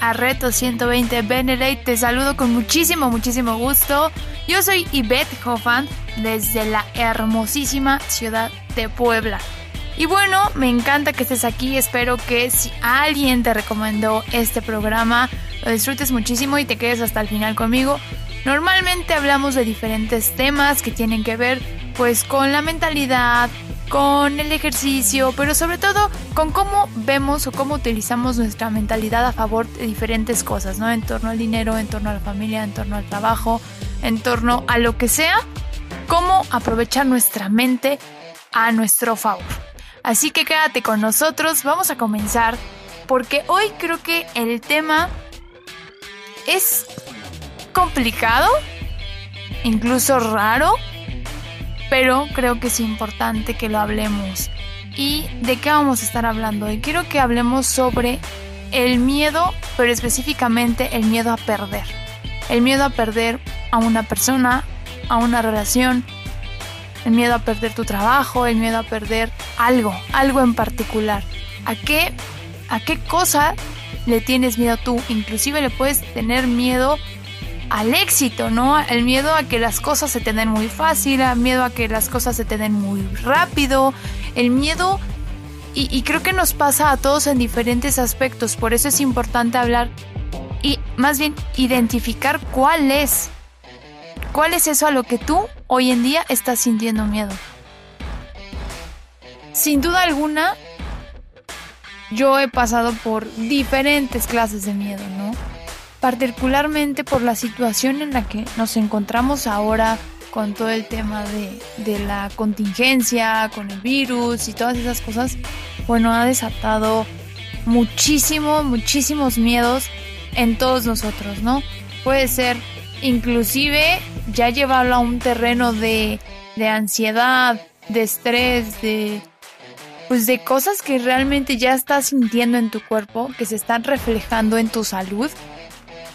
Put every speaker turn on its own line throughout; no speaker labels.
A Reto 120 Benelete. Te saludo con muchísimo, muchísimo gusto. Yo soy Yvette Hoffman desde la hermosísima ciudad de Puebla. Y bueno, me encanta que estés aquí. Espero que si alguien te recomendó este programa, lo disfrutes muchísimo y te quedes hasta el final conmigo. Normalmente hablamos de diferentes temas que tienen que ver pues con la mentalidad, con el ejercicio, pero sobre todo con cómo vemos o cómo utilizamos nuestra mentalidad a favor de diferentes cosas, ¿no? En torno al dinero, en torno a la familia, en torno al trabajo, en torno a lo que sea, cómo aprovechar nuestra mente a nuestro favor. Así que quédate con nosotros, vamos a comenzar porque hoy creo que el tema es complicado, incluso raro, pero creo que es importante que lo hablemos. ¿Y de qué vamos a estar hablando? Y quiero que hablemos sobre el miedo, pero específicamente el miedo a perder. El miedo a perder a una persona, a una relación, el miedo a perder tu trabajo, el miedo a perder algo, algo en particular. ¿A qué, a qué cosa le tienes miedo tú? Inclusive le puedes tener miedo al éxito, ¿no? El miedo a que las cosas se te den muy fácil, el miedo a que las cosas se te den muy rápido, el miedo, y, creo que nos pasa a todos en diferentes aspectos, por eso es importante hablar y más bien identificar cuál es, cuál es eso a lo que tú hoy en día estás sintiendo miedo. Sin duda alguna, yo he pasado por diferentes clases de miedo, ¿no? Particularmente por la situación en la que nos encontramos ahora con todo el tema de, la contingencia, con el virus y todas esas cosas, bueno, ha desatado muchísimo, muchísimos miedos en todos nosotros, ¿no? Puede ser inclusive ya llevarlo a un terreno de, de ansiedad, de estrés, de pues de cosas que realmente ya estás sintiendo en tu cuerpo, que se están reflejando en tu salud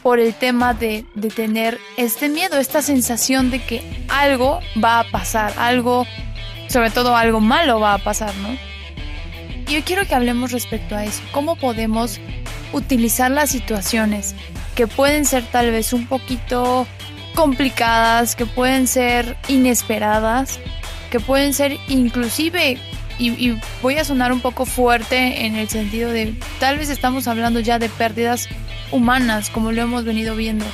por el tema de, tener este miedo, esta sensación de que algo va a pasar, algo, sobre todo algo malo va a pasar, ¿no? Yo quiero que hablemos respecto a eso, cómo podemos utilizar las situaciones que pueden ser tal vez un poquito complicadas, que pueden ser inesperadas, que pueden ser inclusive, y, y, voy a sonar un poco fuerte en el sentido de, tal vez estamos hablando ya de pérdidas humanas, como lo hemos venido viendo.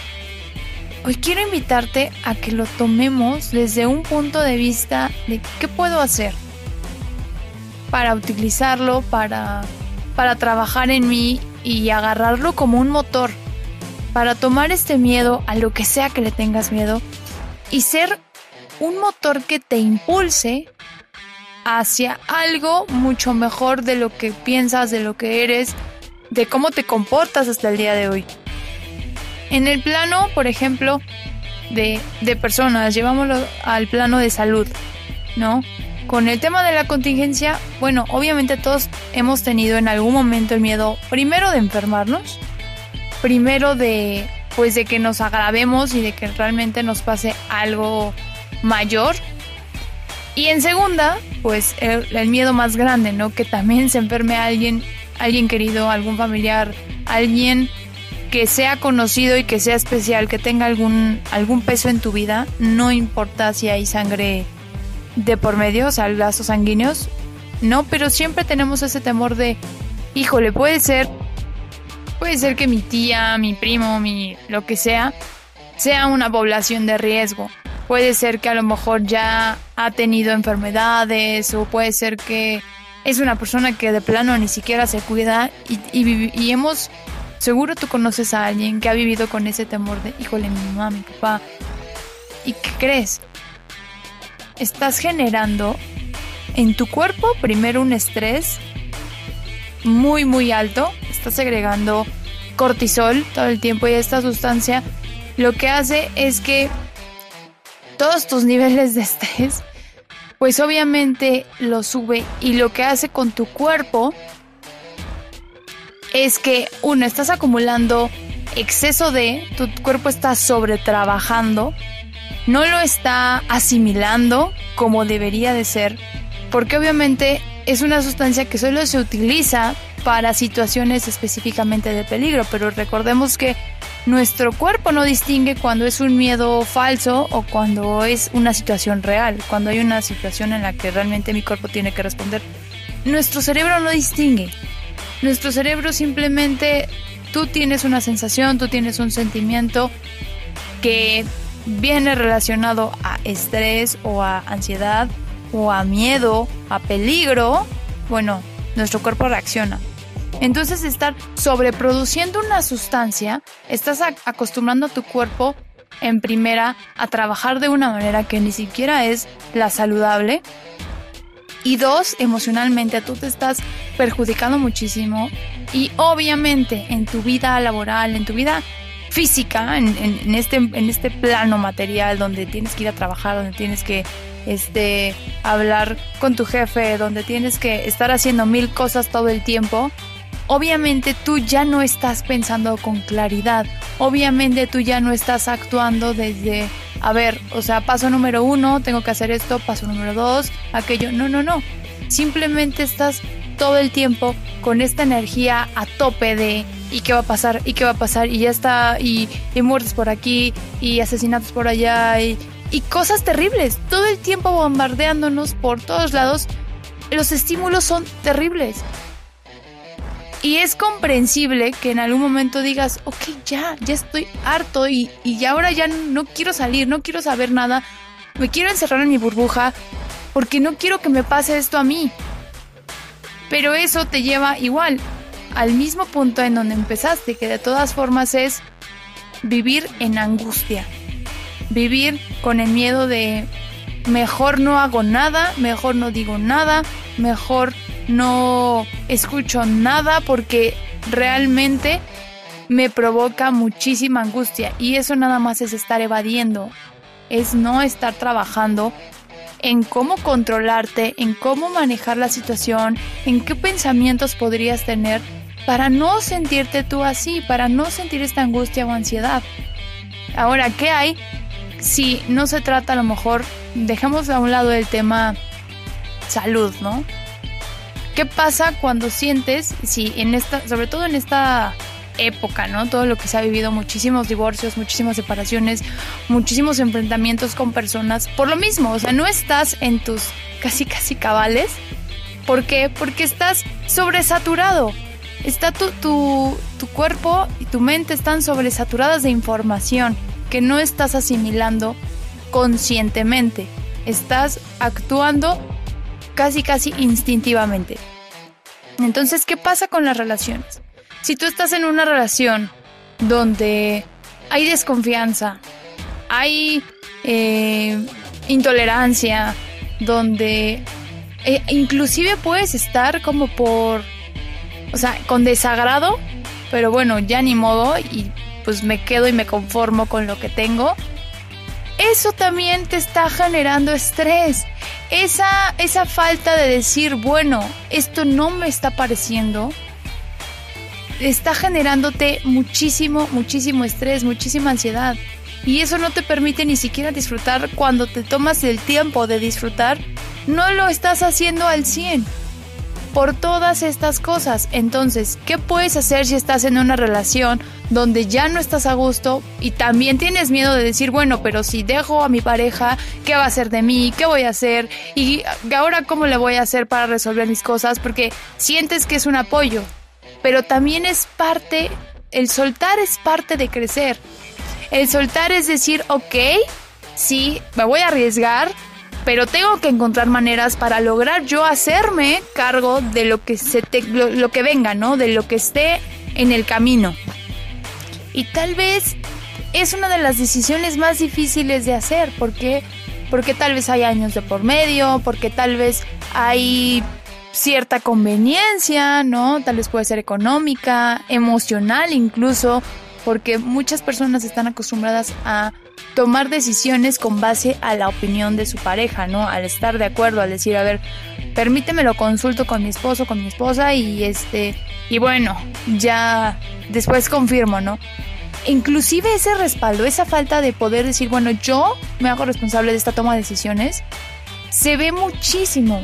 Hoy quiero invitarte a que lo tomemos desde un punto de vista de qué puedo hacer para utilizarlo, para, para trabajar en mí y agarrarlo como un motor, para tomar este miedo a lo que sea que le tengas miedo y ser un motor que te impulse hacia algo mucho mejor de lo que piensas, de lo que eres, de cómo te comportas hasta el día de hoy. En el plano, por ejemplo, de, de personas, llevámoslo al plano de salud, ¿no? Con el tema de la contingencia, bueno, obviamente todos hemos tenido en algún momento el miedo, primero de enfermarnos, primero de, pues de que nos agravemos y de que realmente nos pase algo mayor. Y en segunda, pues el, miedo más grande, ¿no? Que también se enferme alguien alguien querido, algún familiar, alguien que sea conocido y que sea especial, que tenga algún, algún peso en tu vida, no importa si hay sangre de por medio, o lazos sanguíneos, no, pero siempre tenemos ese temor de, híjole, puede ser, puede ser que mi tía, mi primo, mi lo que sea, sea una población de riesgo. Puede ser que a lo mejor ya ha tenido enfermedades o puede ser que es una persona que de plano ni siquiera se cuida y, hemos, seguro tú conoces a alguien que ha vivido con ese temor de, híjole, mi mamá, mi papá. ¿Y qué crees? Estás generando en tu cuerpo primero un estrés muy muy alto, estás segregando cortisol todo el tiempo y esta sustancia lo que hace es que todos tus niveles de estrés pues obviamente lo sube y lo que hace con tu cuerpo es que uno estás acumulando exceso de, tu cuerpo está sobretrabajando, no lo está asimilando como debería de ser, porque obviamente es una sustancia que solo se utiliza para situaciones específicamente de peligro, pero recordemos que nuestro cuerpo no distingue cuando es un miedo falso o cuando es una situación real, cuando hay una situación en la que realmente mi cuerpo tiene que responder. Nuestro cerebro no distingue. Nuestro cerebro simplemente, tú tienes una sensación, tú tienes un sentimiento que viene relacionado a estrés o a ansiedad o a miedo, a peligro, bueno, nuestro cuerpo reacciona. Entonces estar sobreproduciendo una sustancia, estás acostumbrando a tu cuerpo en primera a trabajar de una manera que ni siquiera es la saludable. Y dos, emocionalmente tú te estás perjudicando muchísimo. Y obviamente en tu vida laboral, en tu vida física, en, este, en este plano material donde tienes que ir a trabajar, donde tienes que este, hablar con tu jefe, donde tienes que estar haciendo mil cosas todo el tiempo, obviamente tú ya no estás pensando con claridad, obviamente tú ya no estás actuando desde, a ver, o sea, paso número uno, tengo que hacer esto, paso número dos, aquello, no, no, no, simplemente estás todo el tiempo con esta energía a tope de y qué va a pasar, y qué va a pasar, y ya está, y, y muertes por aquí, y asesinatos por allá, y, y cosas terribles, todo el tiempo bombardeándonos por todos lados, los estímulos son terribles. Y es comprensible que en algún momento digas, ok, ya, ya estoy harto y, y ahora ya no quiero salir, no quiero saber nada, me quiero encerrar en mi burbuja porque no quiero que me pase esto a mí. Pero eso te lleva igual al mismo punto en donde empezaste, que de todas formas es vivir en angustia, vivir con el miedo de mejor no hago nada, mejor no digo nada, mejor no escucho nada porque realmente me provoca muchísima angustia y eso nada más es estar evadiendo, es no estar trabajando en cómo controlarte, en cómo manejar la situación, en qué pensamientos podrías tener para no sentirte tú así, para no sentir esta angustia o ansiedad. Ahora, ¿qué hay si no se trata a lo mejor, dejemos a un lado el tema salud, ¿no? ¿Qué pasa cuando sientes, si en esta, sobre todo en esta época, ¿no? Todo lo que se ha vivido, muchísimos divorcios, muchísimas separaciones, muchísimos enfrentamientos con personas, por lo mismo, o sea, no estás en tus casi casi cabales. ¿Por qué? Porque estás sobresaturado. Está tu, tu, tu cuerpo y tu mente están sobresaturadas de información que no estás asimilando conscientemente. Estás actuando casi casi instintivamente. Entonces, ¿qué pasa con las relaciones? Si tú estás en una relación donde hay desconfianza, hay eh, intolerancia, donde eh, inclusive puedes estar como por, o sea, con desagrado, pero bueno, ya ni modo y pues me quedo y me conformo con lo que tengo. Eso también te está generando estrés. Esa, esa falta de decir, bueno, esto no me está pareciendo, está generándote muchísimo, muchísimo estrés, muchísima ansiedad. Y eso no te permite ni siquiera disfrutar cuando te tomas el tiempo de disfrutar, no lo estás haciendo al 100 por todas estas cosas. Entonces, ¿qué puedes hacer si estás en una relación donde ya no estás a gusto y también tienes miedo de decir, bueno, pero si dejo a mi pareja, ¿qué va a hacer de mí? ¿Qué voy a hacer? Y ahora, ¿cómo le voy a hacer para resolver mis cosas? Porque sientes que es un apoyo, pero también es parte, el soltar es parte de crecer. El soltar es decir, ok, sí, me voy a arriesgar, pero tengo que encontrar maneras para lograr yo hacerme cargo de lo que se lo, que venga, ¿no? De lo que esté en el camino. Y tal vez es una de las decisiones más difíciles de hacer porque porque tal vez hay años de por medio, porque tal vez hay cierta conveniencia, ¿no? Tal vez puede ser económica, emocional incluso, porque muchas personas están acostumbradas a tomar decisiones con base a la opinión de su pareja, ¿no? Al estar de acuerdo, al decir, a ver, permíteme lo consulto con mi esposo, con mi esposa y este, y bueno, ya después confirmo, ¿no? Inclusive ese respaldo, esa falta de poder decir, bueno, yo me hago responsable de esta toma de decisiones, se ve muchísimo.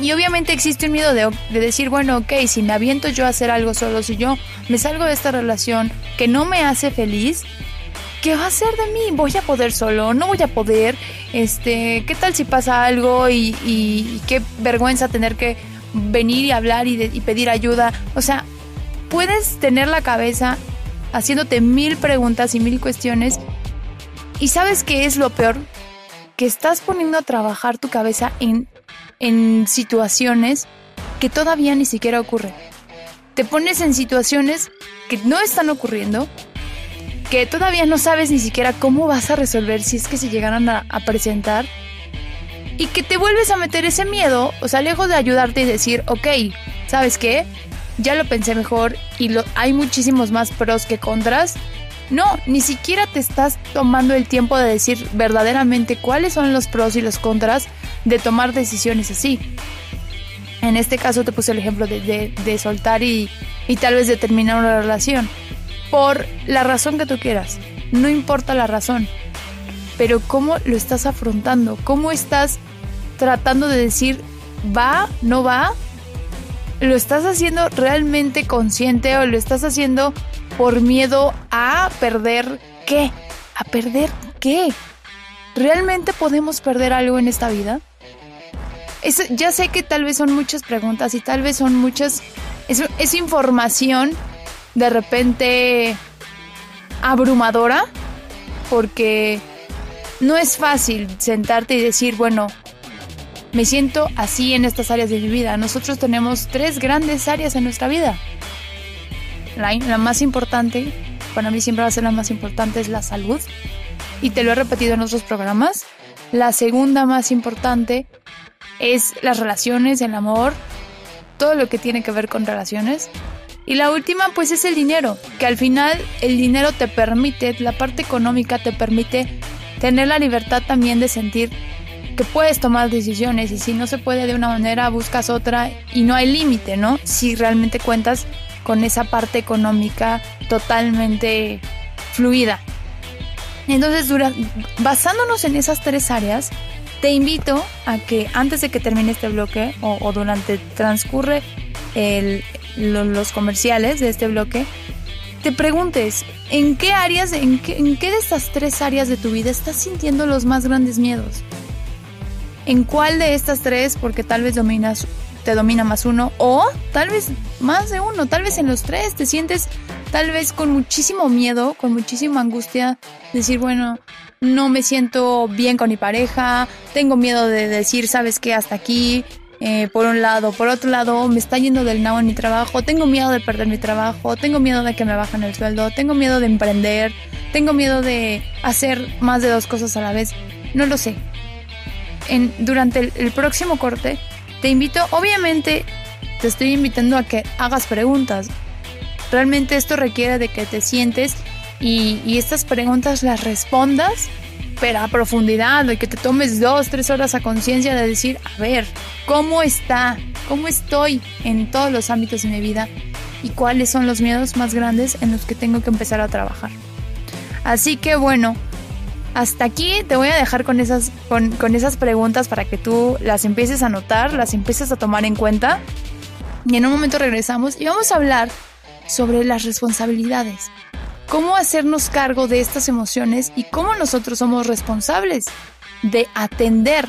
Y obviamente existe un miedo de, de, decir, bueno, ok, si me aviento yo a hacer algo solo, si yo me salgo de esta relación que no me hace feliz, ¿qué va a hacer de mí? ¿Voy a poder solo? ¿No voy a poder? Este, ¿qué tal si pasa algo y, qué vergüenza tener que venir y hablar y, pedir ayuda? O sea, puedes tener la cabeza haciéndote mil preguntas y mil cuestiones y sabes qué es lo peor? Que estás poniendo a trabajar tu cabeza en, en situaciones que todavía ni siquiera ocurren. Te pones en situaciones que no están ocurriendo que todavía no sabes ni siquiera cómo vas a resolver si es que se llegaran a, presentar y que te vuelves a meter ese miedo, o sea, lejos de ayudarte y decir, ok, ¿sabes qué? Ya lo pensé mejor y hay muchísimos más pros que contras. No, ni siquiera te estás tomando el tiempo de decir verdaderamente cuáles son los pros y los contras de tomar decisiones así. En este caso te puse el ejemplo de, de soltar y, y tal vez de terminar una relación por la razón que tú quieras. No importa la razón. Pero cómo lo estás afrontando, cómo estás tratando de decir, va, no va, lo estás haciendo realmente consciente o lo estás haciendo por miedo a perder qué, a perder qué. ¿Realmente podemos perder algo en esta vida? ya sé que tal vez son muchas preguntas y tal vez son muchas... Es, información de repente abrumadora porque no es fácil sentarte y decir, bueno, me siento así en estas áreas de mi vida. Nosotros tenemos tres grandes áreas en nuestra vida. La, la, más importante, para mí siempre va a ser la más importante, es la salud. Y te lo he repetido en otros programas. La segunda más importante es las relaciones, el amor, todo lo que tiene que ver con relaciones. Y la última pues es el dinero, que al final el dinero te permite, la parte económica te permite tener la libertad también de sentir que puedes tomar decisiones y si no se puede de una manera buscas otra y no hay límite, ¿no? Si realmente cuentas con esa parte económica totalmente fluida. Entonces, basándonos en esas tres áreas, te invito a que antes de que termine este bloque o, o durante transcurre el, los comerciales de este bloque, te preguntes, ¿en qué áreas, en qué, de estas tres áreas de tu vida estás sintiendo los más grandes miedos? ¿En cuál de estas tres, porque tal vez dominas, te domina más uno, o tal vez más de uno, tal vez en los tres te sientes tal vez con muchísimo miedo, con muchísima angustia, decir, bueno, no me siento bien con mi pareja, tengo miedo de decir, sabes qué, hasta aquí, eh, por un lado. Por otro lado, me está yendo del nabo en mi trabajo, tengo miedo de perder mi trabajo, tengo miedo de que me bajen el sueldo, tengo miedo de emprender, tengo miedo de hacer más de dos cosas a la vez. No lo sé. En, durante el, próximo corte, te invito, obviamente, te estoy invitando a que hagas preguntas. Realmente esto requiere de que te sientes y, y estas preguntas las respondas pero a profundidad, de que te tomes dos, tres horas a conciencia de decir, a ver, ¿cómo está? ¿Cómo estoy en todos los ámbitos de mi vida? ¿Y cuáles son los miedos más grandes en los que tengo que empezar a trabajar? Así que bueno, hasta aquí te voy a dejar con esas, con, con esas preguntas para que tú las empieces a notar, las empieces a tomar en cuenta. Y en un momento regresamos y vamos a hablar sobre las responsabilidades cómo hacernos cargo de estas emociones y cómo nosotros somos responsables de atender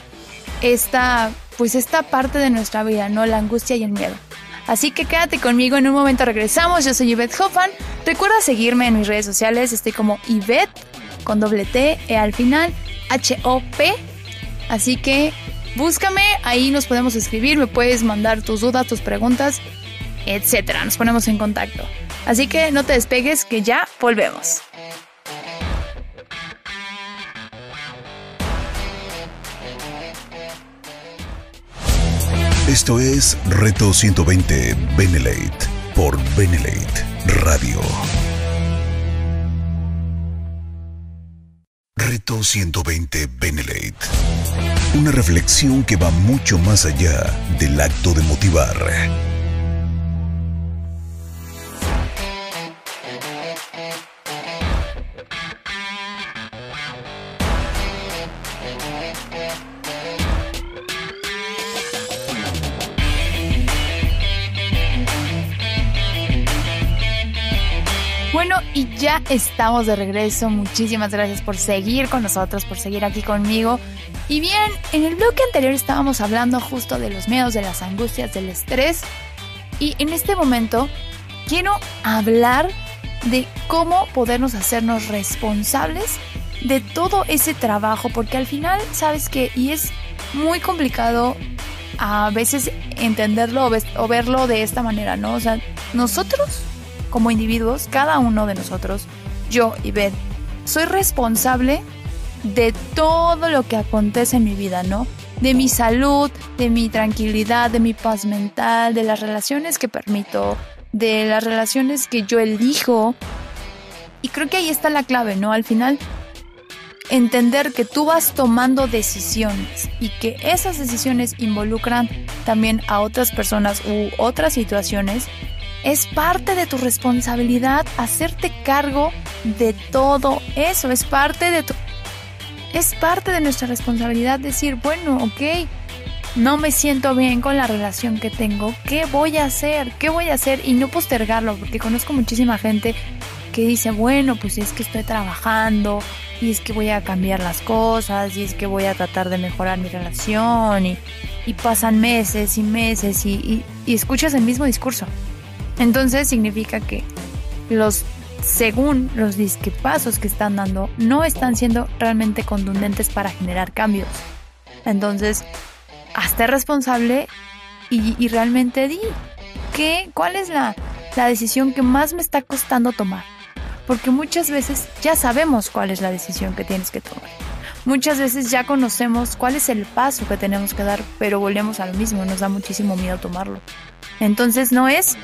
esta, pues esta parte de nuestra vida, ¿no? La angustia y el miedo. Así que quédate conmigo, en un momento regresamos. Yo soy Yvette Hoffman. Recuerda seguirme en mis redes sociales. Estoy como Yvette con doble T e al final H-O-P. Así que búscame, ahí nos podemos escribir, me puedes mandar tus dudas, tus preguntas, etcétera. Nos ponemos en contacto. Así que no te despegues que ya volvemos.
Esto es Reto 120 Benelate por Benelate Radio. Reto 120 Benelate. Una reflexión que va mucho más allá del acto de motivar
Y ya estamos de regreso. Muchísimas gracias por seguir con nosotros, por seguir aquí conmigo. Y bien, en el bloque anterior estábamos hablando justo de los miedos, de las angustias, del estrés. Y en este momento quiero hablar de cómo podernos hacernos responsables de todo ese trabajo, porque al final, sabes que, y es muy complicado a veces entenderlo o verlo de esta manera, ¿no? O sea, nosotros como individuos, cada uno de nosotros, yo y Beth, soy responsable de todo lo que acontece en mi vida, ¿no? De mi salud, de mi tranquilidad, de mi paz mental, de las relaciones que permito, de las relaciones que yo elijo. Y creo que ahí está la clave, ¿no? Al final, entender que tú vas tomando decisiones y que esas decisiones involucran también a otras personas u otras situaciones es parte de tu responsabilidad hacerte cargo de todo eso, es parte de tu... Es parte de nuestra responsabilidad decir, bueno, ok, no me siento bien con la relación que tengo, ¿qué voy a hacer? ¿Qué voy a hacer? Y no postergarlo, porque conozco muchísima gente que dice, bueno, pues es que estoy trabajando y es que voy a cambiar las cosas y es que voy a tratar de mejorar mi relación y, pasan meses y meses y escuchas el mismo discurso. Entonces significa que los, según los disquepasos que están dando, no están siendo realmente contundentes para generar cambios. Entonces, hazte responsable y, realmente di ¿qué, cuál es la, la decisión que más me está costando tomar. Porque muchas veces ya sabemos cuál es la decisión que tienes que tomar. Muchas veces ya conocemos cuál es el paso que tenemos que dar, pero volvemos a lo mismo, nos da muchísimo miedo tomarlo. Entonces no es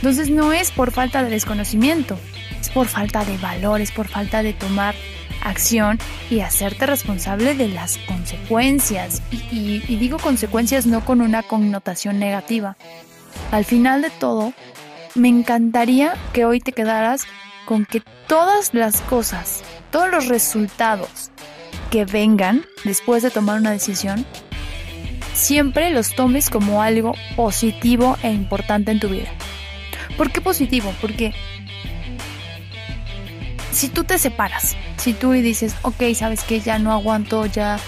entonces no es por falta de desconocimiento, es por falta de valor, es por falta de tomar acción y hacerte responsable de las consecuencias. Y, digo consecuencias no con una connotación negativa. Al final de todo, me encantaría que hoy te quedaras con que todas las cosas, todos los resultados que vengan después de tomar una decisión, siempre los tomes como algo positivo e importante en tu vida. ¿Por qué positivo? Porque si tú te separas, si tú dices, ok, sabes que ya no aguanto, ya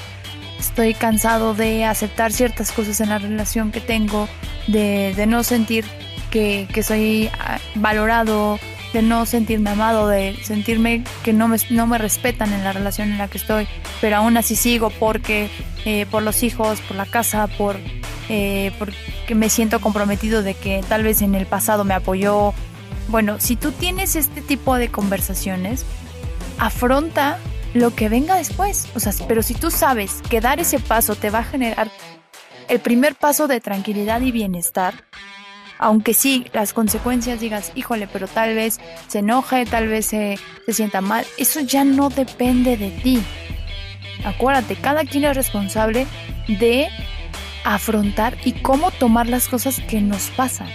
estoy cansado de aceptar ciertas cosas en la relación que tengo, de, no sentir que, soy ah, valorado, de no sentirme amado, de sentirme que no me, no me respetan en la relación en la que estoy, pero aún así sigo porque eh, por los hijos, por la casa, por eh, porque me siento comprometido de que tal vez en el pasado me apoyó. Bueno, si tú tienes este tipo de conversaciones, afronta lo que venga después. O sea, pero si tú sabes que dar ese paso te va a generar el primer paso de tranquilidad y bienestar, aunque sí las consecuencias digas, híjole, pero tal vez se enoje, tal vez se, se sienta mal, eso ya no depende de ti. Acuérdate, cada quien es responsable de afrontar y cómo tomar las cosas que nos pasan.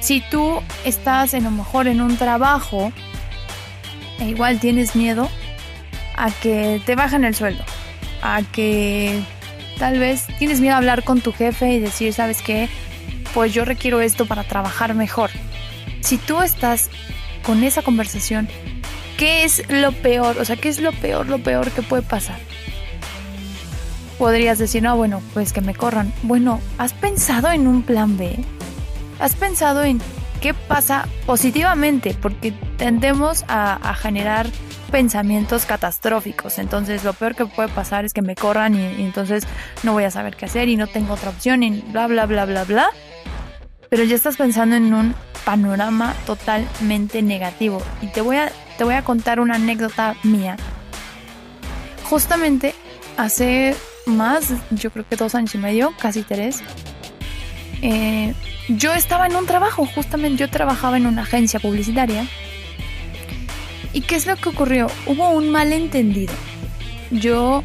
Si tú estás en lo mejor en un trabajo e igual tienes miedo a que te bajen el sueldo, a que tal vez tienes miedo a hablar con tu jefe y decir, ¿sabes qué? Pues yo requiero esto para trabajar mejor. Si tú estás con esa conversación, ¿qué es lo peor? O sea, ¿qué es lo peor, lo peor que puede pasar? Podrías decir, no, bueno, pues que me corran. Bueno, ¿has pensado en un plan B? ¿Has pensado en qué pasa positivamente? Porque tendemos a, generar pensamientos catastróficos. Entonces lo peor que puede pasar es que me corran y, entonces no voy a saber qué hacer y no tengo otra opción y bla, bla, bla, bla, bla. Pero ya estás pensando en un panorama totalmente negativo. Y te voy a, te voy a contar una anécdota mía. Justamente hace más, yo creo que dos años y medio, casi tres, eh, yo estaba en un trabajo, justamente yo trabajaba en una agencia publicitaria. ¿Y qué es lo que ocurrió? Hubo un malentendido. Yo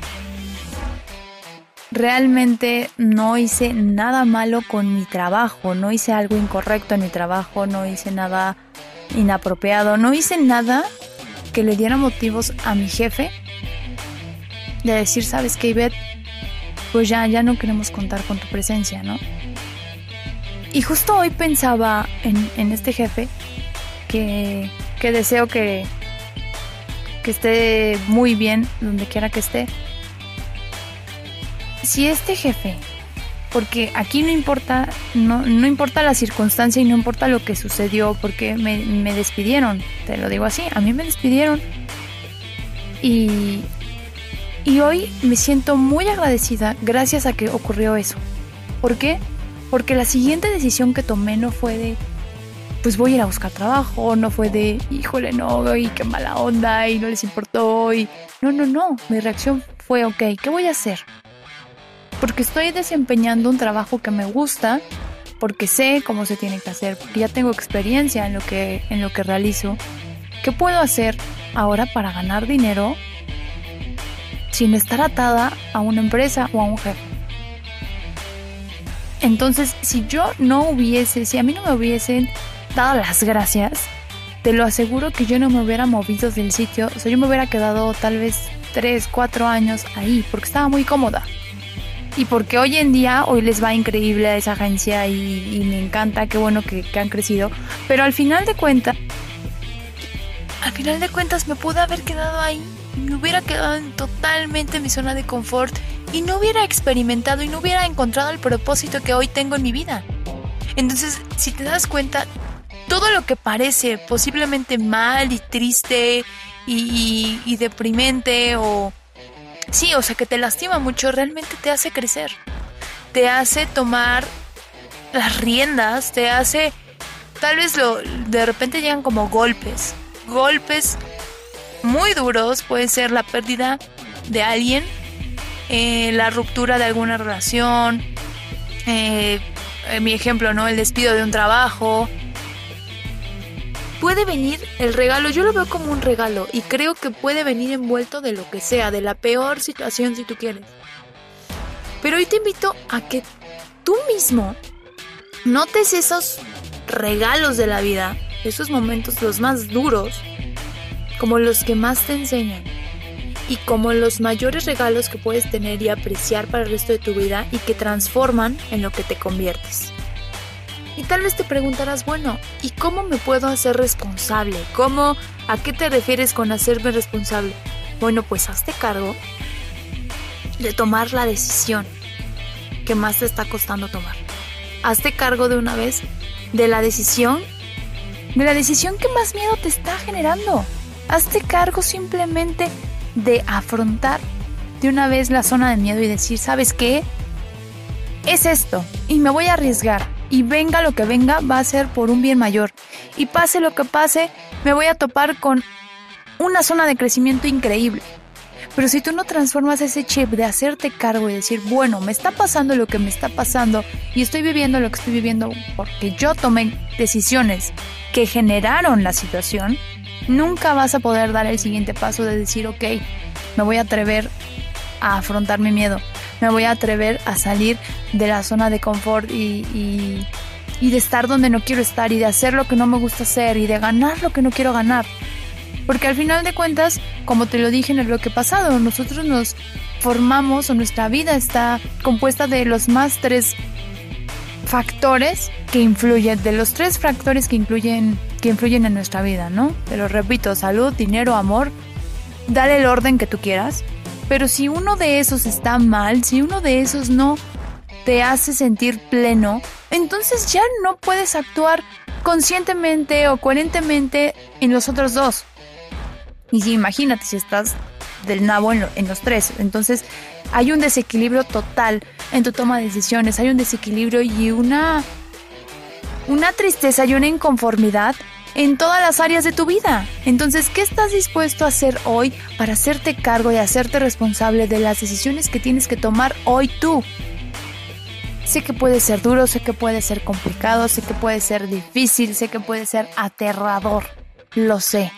realmente no hice nada malo con mi trabajo, no hice algo incorrecto en mi trabajo, no hice nada inapropiado, no hice nada que le diera motivos a mi jefe de decir, sabes que Ivette, pues ya, ya no queremos contar con tu presencia, ¿no? Y justo hoy pensaba en, este jefe que, que deseo que, que esté muy bien donde quiera que esté. Si este jefe, porque aquí no importa, no, no importa la circunstancia y no importa lo que sucedió, porque me, me despidieron, te lo digo así, a mí me despidieron. Y, y hoy me siento muy agradecida gracias a que ocurrió eso. ¿Por qué? Porque la siguiente decisión que tomé no fue de, pues voy a ir a buscar trabajo, no fue de, híjole, no, y qué mala onda, y no les importó, no, no, no, mi reacción fue, ok, ¿qué voy a hacer? Porque estoy desempeñando un trabajo que me gusta, porque sé cómo se tiene que hacer, porque ya tengo experiencia en lo que, en lo que realizo. ¿Qué puedo hacer ahora para ganar dinero sin estar atada a una empresa o a un jefe? Entonces, si yo no hubiese, si a mí no me hubiesen dado las gracias, te lo aseguro que yo no me hubiera movido del sitio, o sea, yo me hubiera quedado tal vez 3, 4 años ahí, porque estaba muy cómoda. Y porque hoy en día, hoy les va increíble a esa agencia y, me encanta, qué bueno que, que han crecido. Pero al final de cuentas, al final de cuentas me pude haber quedado ahí, me hubiera quedado totalmente en mi zona de confort y no hubiera experimentado y no hubiera encontrado el propósito que hoy tengo en mi vida. Entonces, si te das cuenta, todo lo que parece posiblemente mal y triste y, deprimente o... Sí, o sea, que te lastima mucho, realmente te hace crecer. Te hace tomar las riendas, te hace... Tal vez lo, de repente llegan como golpes. Golpes muy duros, puede ser la pérdida de alguien eh, la ruptura de alguna relación, eh, en mi ejemplo, ¿no? El despido de un trabajo. Puede venir el regalo, yo lo veo como un regalo y creo que puede venir envuelto de lo que sea, de la peor situación si tú quieres. Pero hoy te invito a que tú mismo notes esos regalos de la vida, esos momentos los más duros, como los que más te enseñan y como los mayores regalos que puedes tener y apreciar para el resto de tu vida y que transforman en lo que te conviertes. Y tal vez te preguntarás, bueno, ¿y cómo me puedo hacer responsable? ¿Cómo? ¿A qué te refieres con hacerme responsable? Bueno, pues hazte cargo de tomar la decisión que más te está costando tomar. Hazte cargo de una vez de la decisión, de la decisión que más miedo te está generando. Hazte cargo simplemente de afrontar de una vez la zona de miedo y decir, ¿sabes qué? Es esto y me voy a arriesgar y venga lo que venga va a ser por un bien mayor y pase lo que pase me voy a topar con una zona de crecimiento increíble. Pero si tú no transformas ese chip de hacerte cargo y decir, bueno, me está pasando lo que me está pasando y estoy viviendo lo que estoy viviendo porque yo tomé decisiones que generaron la situación, nunca vas a poder dar el siguiente paso de decir, ok, me voy a atrever a afrontar mi miedo, me voy a atrever a salir de la zona de confort y, de estar donde no quiero estar y de hacer lo que no me gusta hacer y de ganar lo que no quiero ganar. Porque al final de cuentas, como te lo dije en el bloque pasado, nosotros nos formamos o nuestra vida está compuesta de los más tres factores que influyen, de los tres factores que influyen, que influyen en nuestra vida, ¿no? Te lo repito, salud, dinero, amor, dale el orden que tú quieras, pero si uno de esos está mal, si uno de esos no te hace sentir pleno, entonces ya no puedes actuar conscientemente o coherentemente en los otros dos. Y si imagínate si estás del nabo en, en los tres, entonces hay un desequilibrio total en tu toma de decisiones, hay un desequilibrio y una, una tristeza y una inconformidad en todas las áreas de tu vida. Entonces, ¿qué estás dispuesto a hacer hoy para hacerte cargo y hacerte responsable de las decisiones que tienes que tomar hoy tú? Sé que puede ser duro, sé que puede ser complicado, sé que puede ser difícil, sé que puede ser aterrador. Lo sé.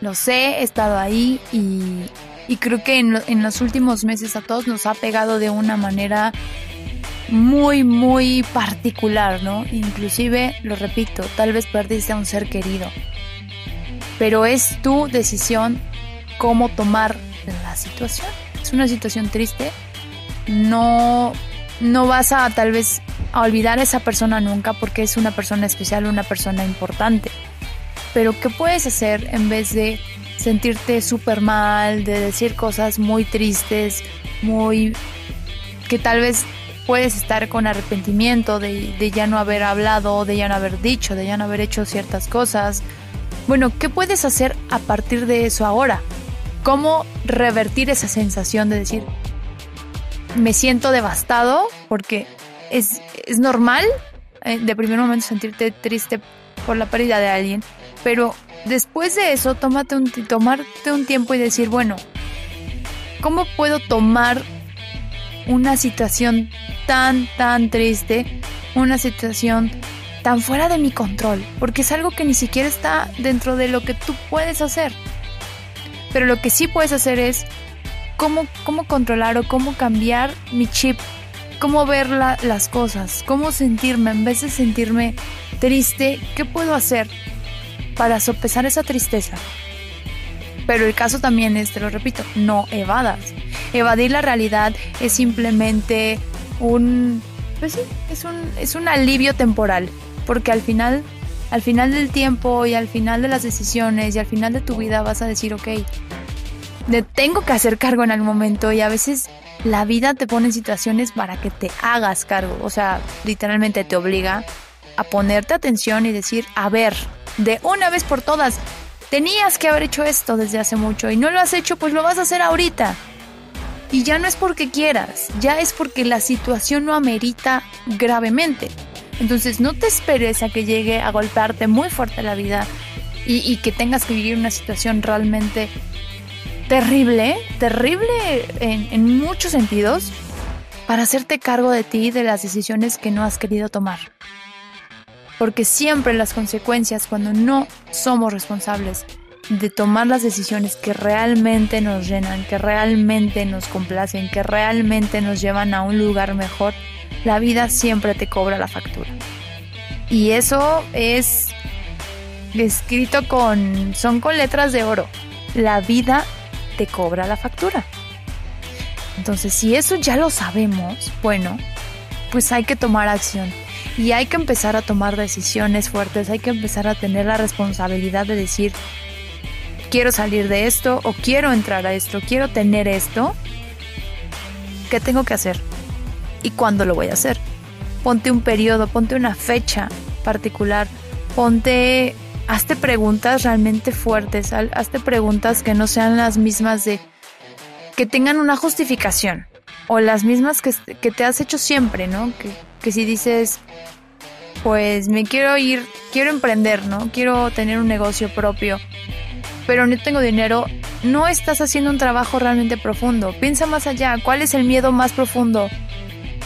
Lo sé, he estado ahí y, creo que en, en los últimos meses a todos nos ha pegado de una manera muy, muy particular, ¿no? Inclusive, lo repito, tal vez perdiste a un ser querido. Pero es tu decisión cómo tomar la situación. Es una situación triste. No, no vas a tal vez a olvidar a esa persona nunca porque es una persona especial, una persona importante. Pero ¿qué puedes hacer en vez de sentirte súper mal, de decir cosas muy tristes, muy que tal vez puedes estar con arrepentimiento de, ya no haber hablado, de ya no haber dicho, de ya no haber hecho ciertas cosas. Bueno, ¿qué puedes hacer a partir de eso ahora? ¿Cómo revertir esa sensación de decir, me siento devastado? Porque es, normal eh, de primer momento sentirte triste por la pérdida de alguien, pero después de eso, tómate un, tomarte un tiempo y decir, bueno, ¿cómo puedo tomar una situación tan, tan triste, una situación tan fuera de mi control, porque es algo que ni siquiera está dentro de lo que tú puedes hacer. Pero lo que sí puedes hacer es cómo, cómo controlar o cómo cambiar mi chip, cómo ver las cosas, cómo sentirme, en vez de sentirme triste, ¿qué puedo hacer para sopesar esa tristeza? Pero el caso también es, te lo repito, no evadas. Evadir la realidad es simplemente un, pues sí, es un, es un alivio temporal, porque al final, al final del tiempo y al final de las decisiones y al final de tu vida vas a decir, ok, me tengo que hacer cargo en algún momento y a veces la vida te pone en situaciones para que te hagas cargo, o sea, literalmente te obliga a ponerte atención y decir, a ver, de una vez por todas, tenías que haber hecho esto desde hace mucho y no lo has hecho, pues lo vas a hacer ahorita. Y ya no es porque quieras, ya es porque la situación lo amerita gravemente. Entonces no te esperes a que llegue a golpearte muy fuerte la vida y, que tengas que vivir una situación realmente terrible, terrible en, en muchos sentidos, para hacerte cargo de ti y de las decisiones que no has querido tomar. Porque siempre las consecuencias cuando no somos responsables de tomar las decisiones que realmente nos llenan, que realmente nos complacen, que realmente nos llevan a un lugar mejor, la vida siempre te cobra la factura. Y eso es escrito con, son con letras de oro. La vida te cobra la factura. Entonces, si eso ya lo sabemos, bueno, pues hay que tomar acción. Y hay que empezar a tomar decisiones fuertes, hay que empezar a tener la responsabilidad de decir, quiero salir de esto o quiero entrar a esto, quiero tener esto, ¿qué tengo que hacer? ¿Y cuándo lo voy a hacer? Ponte un periodo, ponte una fecha particular, ponte, hazte preguntas realmente fuertes, hazte preguntas que no sean las mismas de, que tengan una justificación o las mismas que, te has hecho siempre, ¿no? Que si dices, pues me quiero ir, quiero emprender, ¿no? Quiero tener un negocio propio pero no tengo dinero, no estás haciendo un trabajo realmente profundo. Piensa más allá, ¿cuál es el miedo más profundo?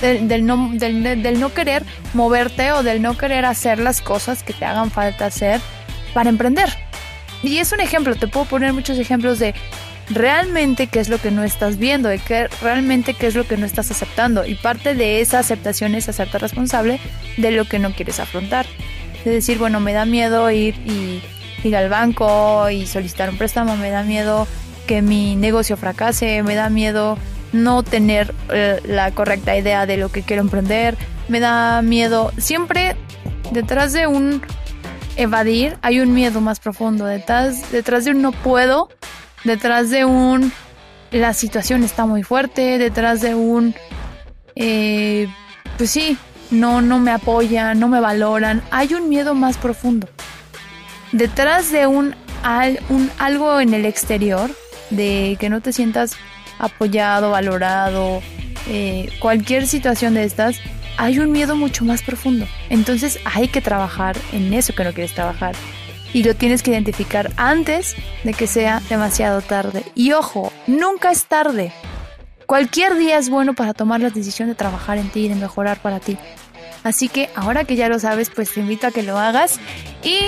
Del, no, del, no querer moverte o del no querer hacer las cosas que te hagan falta hacer para emprender. Y es un ejemplo, te puedo poner muchos ejemplos de realmente qué es lo que no estás viendo, de qué, realmente qué es lo que no estás aceptando. Y parte de esa aceptación es hacerte responsable de lo que no quieres afrontar. Es decir, bueno, me da miedo ir y ir al banco y solicitar un préstamo, me da miedo que mi negocio fracase, me da miedo no tener eh, la correcta idea de lo que quiero emprender, me da miedo, siempre detrás de un evadir hay un miedo más profundo, detrás, detrás de un no puedo, detrás de un la situación está muy fuerte, detrás de un eh, pues sí, no, no me apoyan, no me valoran, hay un miedo más profundo detrás de un, un algo en el exterior, de que no te sientas apoyado, valorado, eh, cualquier situación de estas, hay un miedo mucho más profundo. Entonces hay que trabajar en eso que no quieres trabajar. Y lo tienes que identificar antes de que sea demasiado tarde. Y ojo, nunca es tarde. Cualquier día es bueno para tomar la decisión de trabajar en ti y de mejorar para ti. Así que ahora que ya lo sabes, pues te invito a que lo hagas y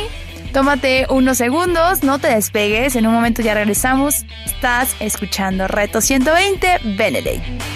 tómate unos segundos, no te despegues, en un momento ya regresamos. Estás escuchando Reto 120 Benedict.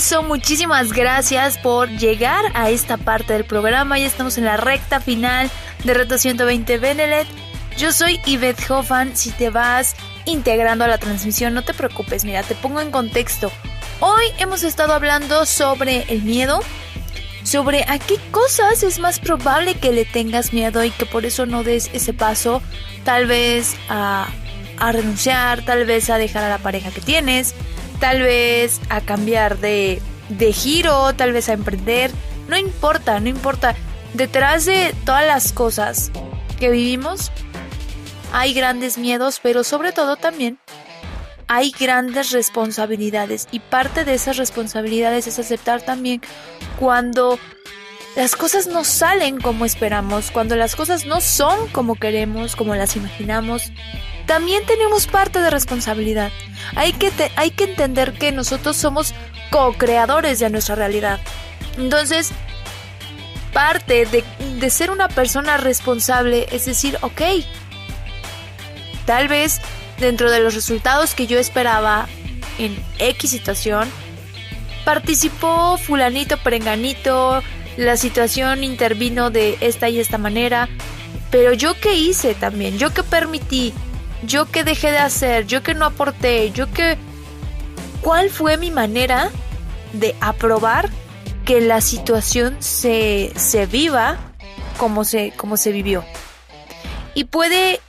regreso, muchísimas gracias por llegar a esta parte del programa. Ya estamos en la recta final de Reto 120 Benelet. Yo soy Yvette Hoffman. Si te vas integrando a la transmisión, no te preocupes, mira, te pongo en contexto. Hoy hemos estado hablando sobre el miedo, sobre a qué cosas es más probable que le tengas miedo y que por eso no des ese paso, tal vez a, a renunciar, tal vez a dejar a la pareja que tienes, tal vez a cambiar de, de giro, tal vez a emprender. No importa, no importa. Detrás de todas las cosas que vivimos hay grandes miedos, pero sobre todo también hay grandes responsabilidades. Y parte de esas responsabilidades es aceptar también cuando las cosas no salen como esperamos, cuando las cosas no son como queremos, como las imaginamos también tenemos parte de responsabilidad. Hay que, hay que entender que nosotros somos co-creadores de nuestra realidad. Entonces, parte de, de ser una persona responsable es decir, ok, tal vez dentro de los resultados que yo esperaba en X situación, participó fulanito, perenganito, la situación intervino de esta y esta manera, pero yo qué hice también, yo qué permití, yo que dejé de hacer, yo que no aporté, yo que... ¿Cuál fue mi manera de aprobar que la situación se, se viva como se, como se vivió? Y puede,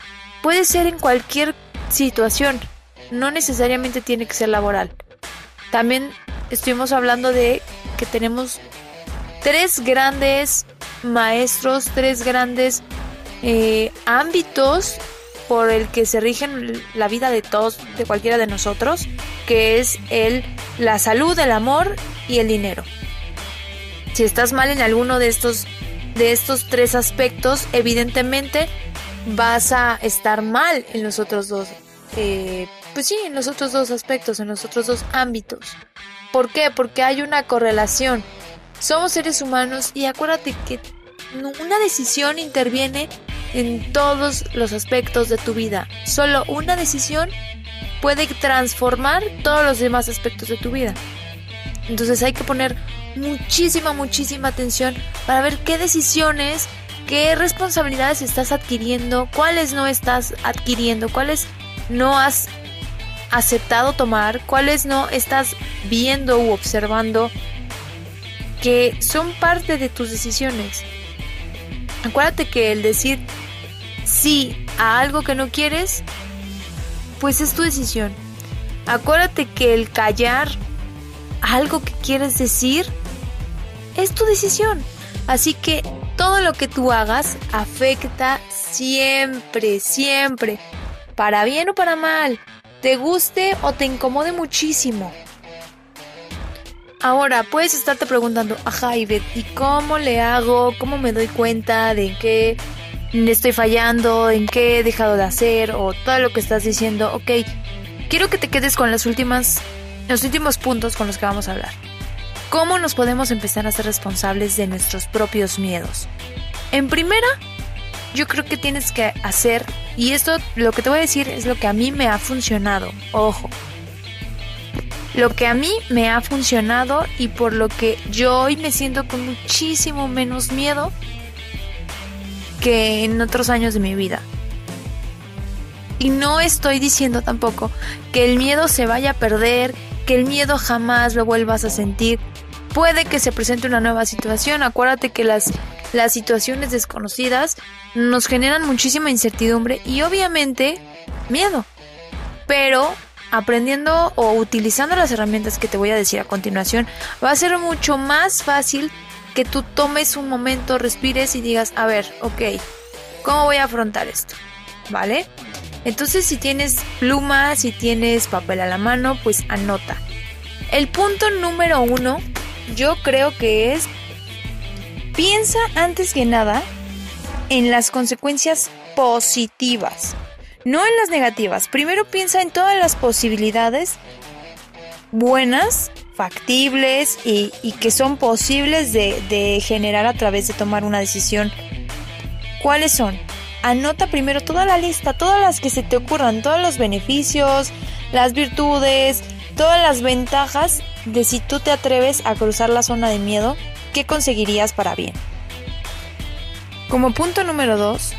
puede ser en cualquier situación, no necesariamente tiene que ser laboral. También estuvimos hablando de que tenemos tres grandes maestros, tres grandes eh, ámbitos por el que se rigen la vida de todos, de cualquiera de nosotros, que es el, la salud, el amor y el dinero. Si estás mal en alguno de estos, de estos tres aspectos, evidentemente vas a estar mal en los otros dos. Eh, pues sí, en los otros dos aspectos, en los otros dos ámbitos. ¿Por qué? Porque hay una correlación. Somos seres humanos y acuérdate que una decisión interviene en todos los aspectos de tu vida. Solo una decisión puede transformar todos los demás aspectos de tu vida. Entonces hay que poner muchísima, muchísima atención para ver qué decisiones, qué responsabilidades estás adquiriendo, cuáles no estás adquiriendo, cuáles no has aceptado tomar, cuáles no estás viendo u observando que son parte de tus decisiones. Acuérdate que el decir sí a algo que no quieres, pues es tu decisión. Acuérdate que el callar algo que quieres decir es tu decisión. Así que todo lo que tú hagas afecta siempre, siempre, para bien o para mal, te guste o te incomode muchísimo. Ahora, puedes estarte preguntando, ajá, Ivette, ¿y cómo le hago? ¿Cómo me doy cuenta de qué estoy fallando? ¿En qué he dejado de hacer? O todo lo que estás diciendo. Ok, quiero que te quedes con las últimas, los últimos puntos con los que vamos a hablar. ¿Cómo nos podemos empezar a ser responsables de nuestros propios miedos? En primera, yo creo que tienes que hacer, y esto lo que te voy a decir es lo que a mí me ha funcionado, ojo, lo que a mí me ha funcionado y por lo que yo hoy me siento con muchísimo menos miedo que en otros años de mi vida. Y no estoy diciendo tampoco que el miedo se vaya a perder, que el miedo jamás lo vuelvas a sentir. Puede que se presente una nueva situación. Acuérdate que las, las situaciones desconocidas nos generan muchísima incertidumbre y obviamente miedo. Pero aprendiendo o utilizando las herramientas que te voy a decir a continuación, va a ser mucho más fácil que tú tomes un momento, respires y digas, a ver, ok, ¿cómo voy a afrontar esto? ¿Vale? Entonces si tienes pluma, si tienes papel a la mano, pues anota. El punto número uno, yo creo que es, piensa antes que nada en las consecuencias positivas, no en las negativas. Primero piensa en todas las posibilidades buenas, factibles y, que son posibles de, de generar a través de tomar una decisión. ¿Cuáles son? anota primero toda la lista, todas las que se te ocurran, todos los beneficios, las virtudes, todas las ventajas de si tú te atreves a cruzar la zona de miedo, ¿qué conseguirías para bien? Como punto número dos,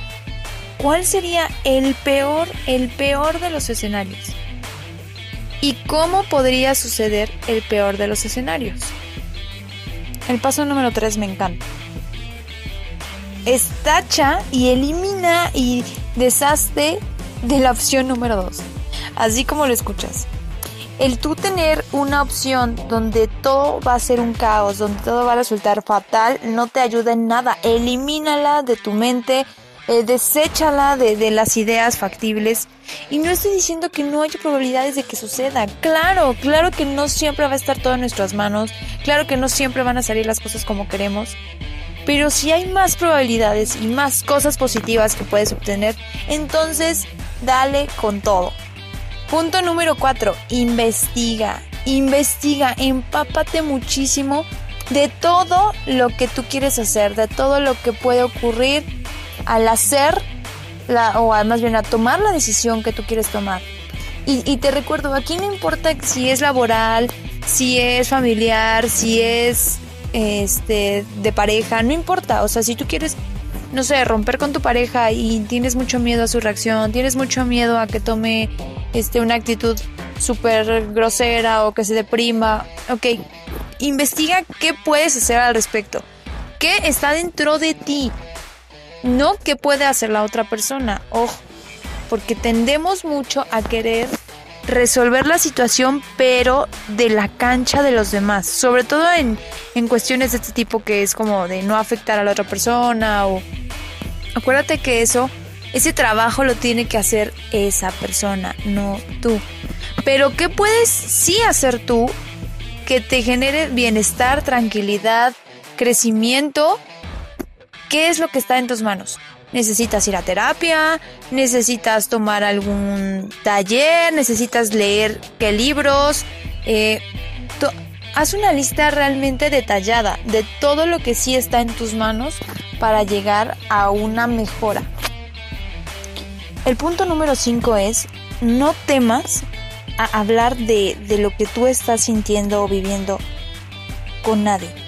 ¿cuál sería el peor, el peor de los escenarios? ¿Y cómo podría suceder el peor de los escenarios? El paso número tres me encanta estacha y elimina y deshazte de la opción número 2. Así como lo escuchas. El tú tener una opción donde todo va a ser un caos, donde todo va a resultar fatal, no te ayuda en nada. Elimínala de tu mente, eh, deséchala de, de, las ideas factibles. Y no estoy diciendo que no haya probabilidades de que suceda. Claro, claro que no siempre va a estar todo en nuestras manos. Claro que no siempre van a salir las cosas como queremos. Pero si hay más probabilidades y más cosas positivas que puedes obtener, entonces dale con todo. Punto número 4. Investiga. Investiga, empápate muchísimo de todo lo que tú quieres hacer, de todo lo que puede ocurrir al hacer, la, o más bien a tomar la decisión que tú quieres tomar. Y, te recuerdo, aquí no importa si es laboral, si es familiar, si es este, de pareja, no importa, o sea, si tú quieres, no sé, romper con tu pareja y tienes mucho miedo a su reacción, tienes mucho miedo a que tome este, una actitud súper grosera o que se deprima, ok, investiga qué puedes hacer al respecto, qué está dentro de ti, no qué puede hacer la otra persona, ojo, porque tendemos mucho a querer resolver la situación, pero de la cancha de los demás, sobre todo en, en cuestiones de este tipo que es como de no afectar a la otra persona o acuérdate que eso, ese trabajo lo tiene que hacer esa persona, no tú. Pero ¿qué puedes sí hacer tú que te genere bienestar, tranquilidad, crecimiento? ¿Qué es lo que está en tus manos? necesitas ir a terapia, necesitas tomar algún taller, necesitas leer qué libros. Eh, haz una lista realmente detallada de todo lo que sí está en tus manos para llegar a una mejora. El punto número 5 es, no temas a hablar de, de lo que tú estás sintiendo o viviendo con nadie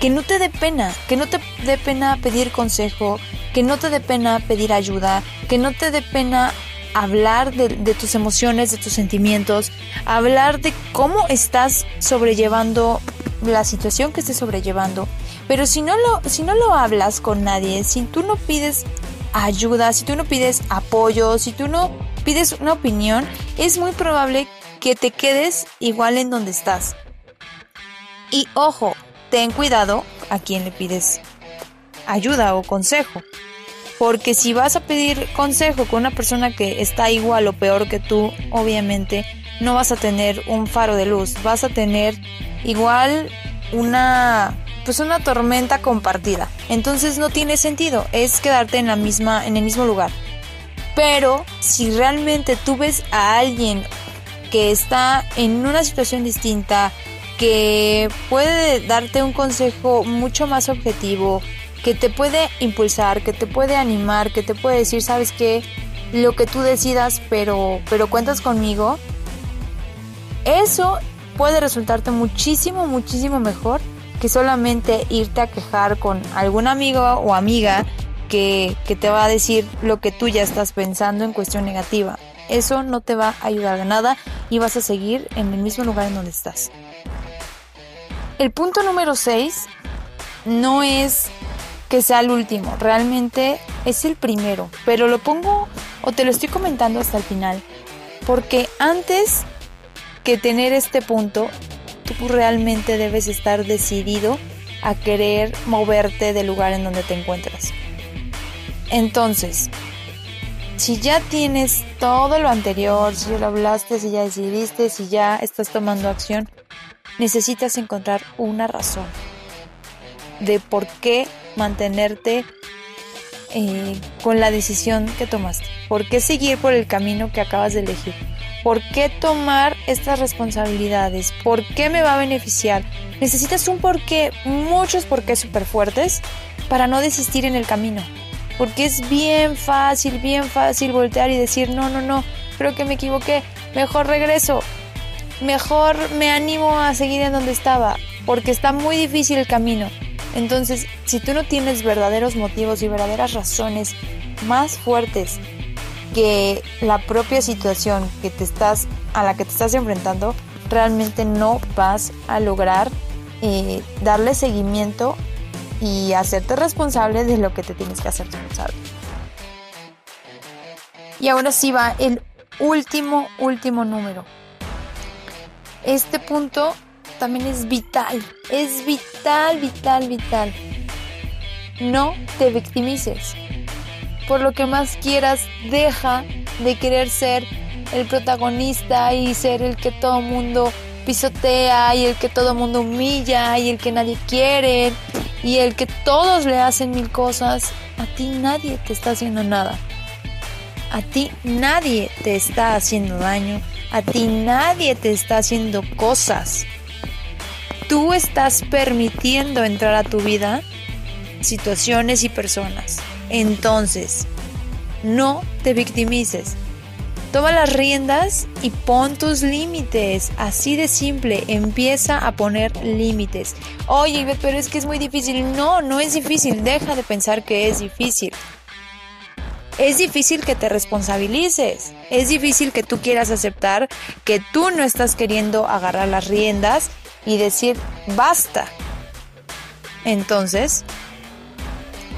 que no te dé pena, que no te dé pena pedir consejo, que no te dé pena pedir ayuda, que no te dé pena hablar de, tus emociones, de tus sentimientos, hablar de cómo estás sobrellevando la situación que estés sobrellevando. Pero si no lo, si no lo hablas con nadie, si tú no pides ayuda, si tú no pides apoyo, si tú no pides una opinión, es muy probable que te quedes igual en donde estás. Y ojo, ten cuidado a quien le pides ayuda o consejo. Porque si vas a pedir consejo con una persona que está igual o peor que tú, obviamente no vas a tener un faro de luz, vas a tener igual una pues una tormenta compartida. Entonces no tiene sentido, es quedarte en la misma en el mismo lugar. Pero si realmente tú ves a alguien que está en una situación distinta, que puede darte un consejo mucho más objetivo, que te puede impulsar, que te puede animar, que te puede decir, sabes qué, lo que tú decidas, pero, pero cuentas conmigo, eso puede resultarte muchísimo, muchísimo mejor que solamente irte a quejar con algún amigo o amiga que, que te va a decir lo que tú ya estás pensando en cuestión negativa. Eso no te va a ayudar de nada y vas a seguir en el mismo lugar en donde estás. El punto número 6 no es que sea el último, realmente es el primero, pero lo pongo o te lo estoy comentando hasta el final, porque antes que tener este punto, tú realmente debes estar decidido a querer moverte del lugar en donde te encuentras. Entonces, si ya tienes todo lo anterior, si ya lo hablaste, si ya decidiste, si ya estás tomando acción, necesitas encontrar una razón de por qué mantenerte eh, con la decisión que tomaste, por qué seguir por el camino que acabas de elegir, por qué tomar estas responsabilidades, por qué me va a beneficiar. Necesitas un porqué, muchos porqués súper fuertes para no desistir en el camino. Porque es bien fácil, bien fácil voltear y decir, no, no, no, creo que me equivoqué, mejor regreso, mejor me animo a seguir en donde estaba, porque está muy difícil el camino. Entonces, si tú no tienes verdaderos motivos y verdaderas razones más fuertes que la propia situación que te estás, a la que te estás enfrentando, realmente no vas a lograr eh, darle seguimiento y hacerte responsable de lo que te tienes que hacer responsable. Y ahora sí va el último, último número. Este punto también es vital, es vital, vital, vital. No te victimices. Por lo que más quieras, deja de querer ser el protagonista y ser el que todo mundo pisotea y el que todo mundo humilla y el que nadie quiere y el que todos le hacen mil cosas. A ti nadie te está haciendo nada. A ti nadie te está haciendo daño a ti nadie te está haciendo cosas. Tú estás permitiendo entrar a tu vida situaciones y personas. Entonces, no te victimices. Toma las riendas y pon tus límites. Así de simple. Empieza a poner límites. Oye, pero es que es muy difícil. No, no es difícil. Deja de pensar que es difícil es difícil que te responsabilices, es difícil que tú quieras aceptar que tú no estás queriendo agarrar las riendas y decir basta. Entonces,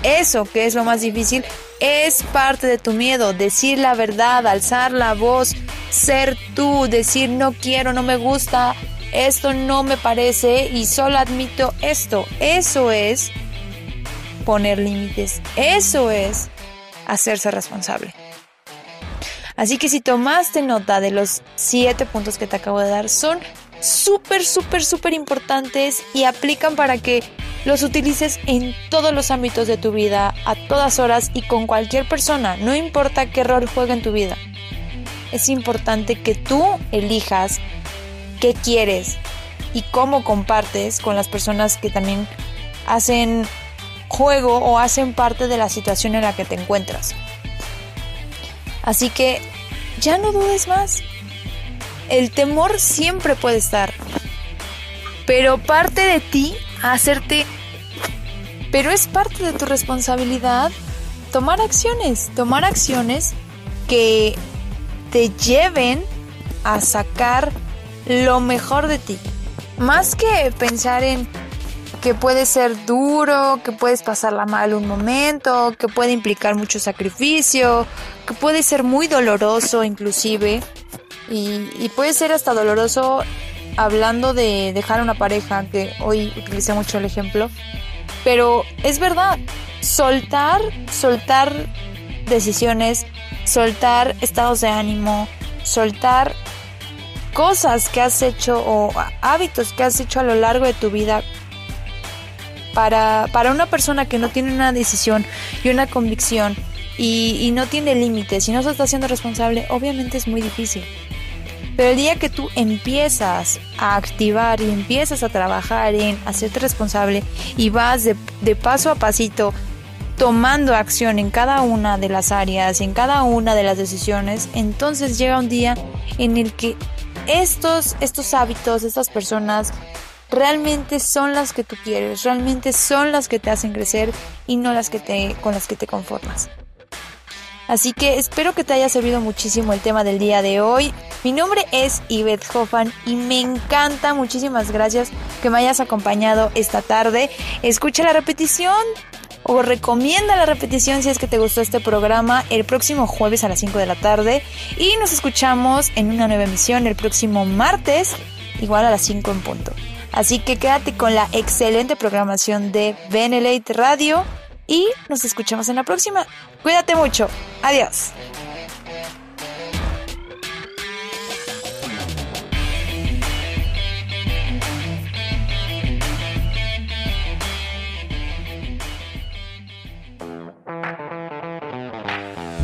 eso que es lo más difícil es parte de tu miedo, decir la verdad, alzar la voz, ser tú, decir no quiero, no me gusta, esto no me parece y solo admito esto. Eso es poner límites, eso es hacerse responsable. Así que si tomaste nota de los siete puntos que te acabo de dar, son súper, súper, súper importantes y aplican para que los utilices en todos los ámbitos de tu vida, a todas horas y con cualquier persona, no importa qué rol juegue en tu vida. Es importante que tú elijas qué quieres y cómo compartes con las personas que también hacen juego o hacen parte de la situación en la que te encuentras. Así que ya no dudes más. El temor siempre puede estar, pero parte de ti hacerte, pero es parte de tu responsabilidad tomar acciones, tomar acciones que te lleven a sacar lo mejor de ti. Más que pensar en que puede ser duro, que puedes pasarla mal un momento, que puede implicar mucho sacrificio, que puede ser muy doloroso inclusive, y, puede ser hasta doloroso hablando de dejar una pareja, que hoy utilicé mucho el ejemplo, pero es verdad, soltar, soltar decisiones, soltar estados de ánimo, soltar cosas que has hecho o hábitos que has hecho a lo largo de tu vida para, para una persona que no tiene una decisión y una convicción y, no tiene límites y no se está haciendo responsable, obviamente es muy difícil. Pero el día que tú empiezas a activar y empiezas a trabajar en hacerte responsable y vas de, de, paso a pasito tomando acción en cada una de las áreas, en cada una de las decisiones, entonces llega un día en el que estos, estos hábitos, estas personas realmente son las que tú quieres, realmente son las que te hacen crecer y no las que te con las que te conformas. Así que espero que te haya servido muchísimo el tema del día de hoy. Mi nombre es Yvette Hoffman y me encanta, muchísimas gracias que me hayas acompañado esta tarde. Escucha la repetición o recomienda la repetición si es que te gustó este programa el próximo jueves a las 5 de la tarde y nos escuchamos en una nueva emisión el próximo martes igual a las 5 en punto. Así que quédate con la excelente programación de Benelate Radio y nos escuchamos en la próxima. Cuídate mucho. Adiós.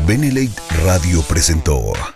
Benelate Radio presentó